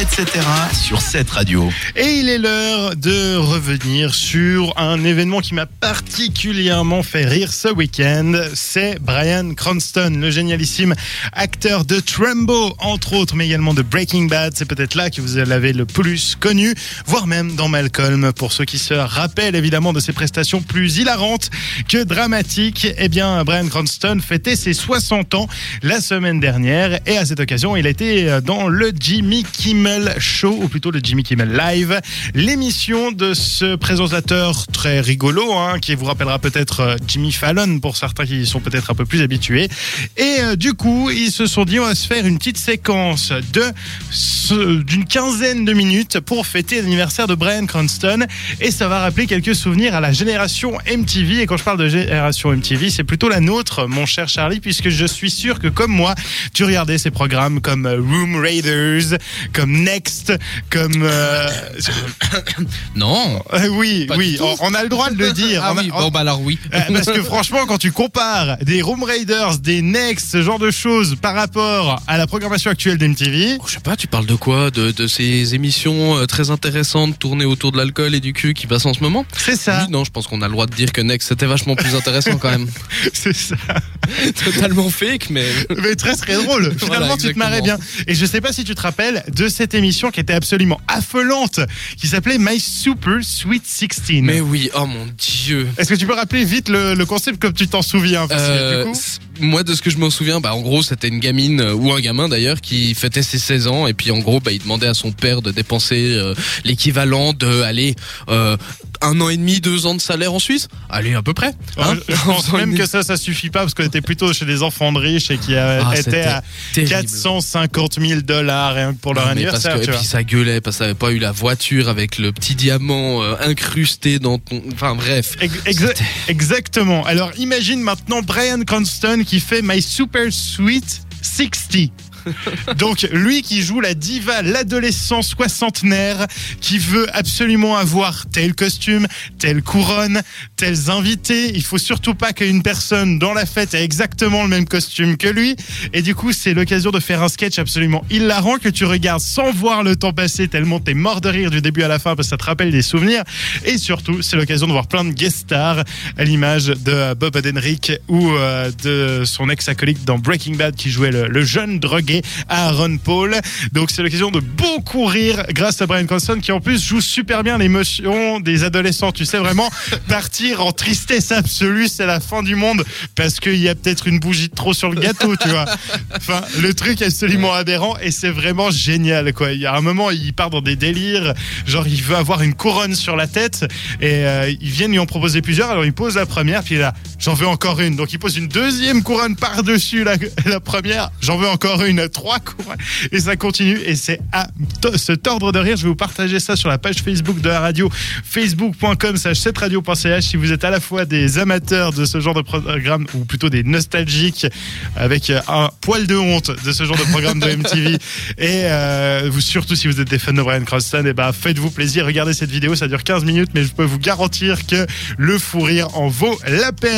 etc. sur cette radio. Et il est l'heure de revenir sur un événement qui m'a particulièrement fait rire ce week-end. C'est Brian Cranston, le génialissime acteur de Trumbo, entre autres, mais également de Breaking Bad. C'est peut-être là que vous l'avez le plus connu, voire même dans Malcolm, pour ceux qui se rappellent évidemment de ses prestations plus hilarantes que dramatiques. Eh bien, Brian Cranston fêtait ses 60 ans la semaine dernière et à cette occasion, il été dans le Jimmy Kimmel Show, ou plutôt le Jimmy Kimmel Live, l'émission de ce présentateur très rigolo, hein, qui vous rappellera peut-être euh, Jimmy Fallon pour certains qui sont peut-être un peu plus habitués. Et euh, du coup, ils se sont dit on va se faire une petite séquence de d'une quinzaine de minutes pour fêter l'anniversaire de Brian Cranston et ça va rappeler quelques souvenirs à la génération MTV. Et quand je parle de génération MTV, c'est plutôt la nôtre, mon cher Charlie, puisque je suis sûr que comme moi, tu regardais ces programmes comme euh, Room Raiders, comme Next, comme euh, Non. euh, oui, Pas oui, du tout. on, a le droit de le dire. Ah On a- oui, on- bon bah alors oui. euh, Parce que franchement, quand tu compares des Room Raiders, des Next, ce genre de choses par rapport à la programmation actuelle d'MTV, Oh, Je sais pas, tu parles de quoi? De, de ces émissions euh, très intéressantes tournées autour de l'alcool et du cul qui passent en ce moment? C'est ça. Oui, non, je pense qu'on a le droit de dire que Next c'était vachement plus intéressant quand même. C'est ça. Totalement fake, mais Mais très très drôle. Finalement, Voilà, tu te marrais bien. Et je sais pas si tu te rappelles de cette émission qui était absolument affolante, qui s'appelait My Super Sweet 16. mais oui, oh mon dieu. Est-ce que tu peux rappeler vite le, le concept comme tu t'en souviens Euh, du coup, c- moi, de ce que je me souviens, bah, en gros, c'était une gamine euh, ou un gamin d'ailleurs qui fêtait ses 16 ans et puis en gros, bah, il demandait à son père de dépenser euh, l'équivalent de, allez, euh, un an et demi, deux ans de salaire en Suisse. Allez, à peu près. hein. je je pense même que ça, ça suffit pas parce qu'on était plutôt chez des enfants de riches et qui Ah, étaient à terrible. 450 000 dollars pour leur Non, anniversaire. que, tu et vois. puis ça gueulait parce que ça avait pas eu la voiture avec le petit diamant euh, incrusté dans ton. Enfin bref. Ex- exa- exactement. Alors imagine maintenant Brian Cranston qui fait My Super Sweet 60. Donc lui qui joue la diva, l'adolescent soixantenaire qui veut absolument avoir tel costume, telle couronne, tels invités. Il faut surtout pas qu'une personne dans la fête ait exactement le même costume que lui. Et du coup, c'est l'occasion de faire un sketch absolument hilarant que tu regardes sans voir le temps passer tellement t'es mort de rire du début à la fin parce que ça te rappelle des souvenirs. Et surtout, c'est l'occasion de voir plein de guest stars à l'image de Bob Odenkirk ou euh, de son ex-acolyte dans Breaking Bad qui jouait le, le jeune drogué Aaron Paul. Donc c'est l'occasion de beaucoup rire grâce à Brian Cranston qui en plus joue super bien l'émotion des adolescents. Tu sais vraiment partir en tristesse absolue, c'est la fin du monde parce qu'il y a peut-être une bougie de trop sur le gâteau, tu vois. Enfin, le truc est absolument aberrant et c'est vraiment génial quoi. Il y a un moment, il part dans des délires, genre il veut avoir une couronne sur la tête et euh, ils viennent lui en proposer plusieurs. Alors il pose la première, puis là, j'en veux encore une. Donc il pose une deuxième couronne par-dessus la première, j'en veux encore une, trois couronnes et ça continue et c'est à se tordre de rire. Je vais vous partager ça sur la page Facebook de la radio, facebook.com slash 7radio.ch si vous êtes à la fois des amateurs de ce genre de programme ou plutôt des nostalgiques avec euh, un poil de honte de ce genre de programme de MTV et euh, vous surtout si vous êtes des fans de Brian Cranston et ben faites-vous plaisir. Regardez cette vidéo ça dure 15 minutes mais je peux vous garantir que le fou rire en vaut la peine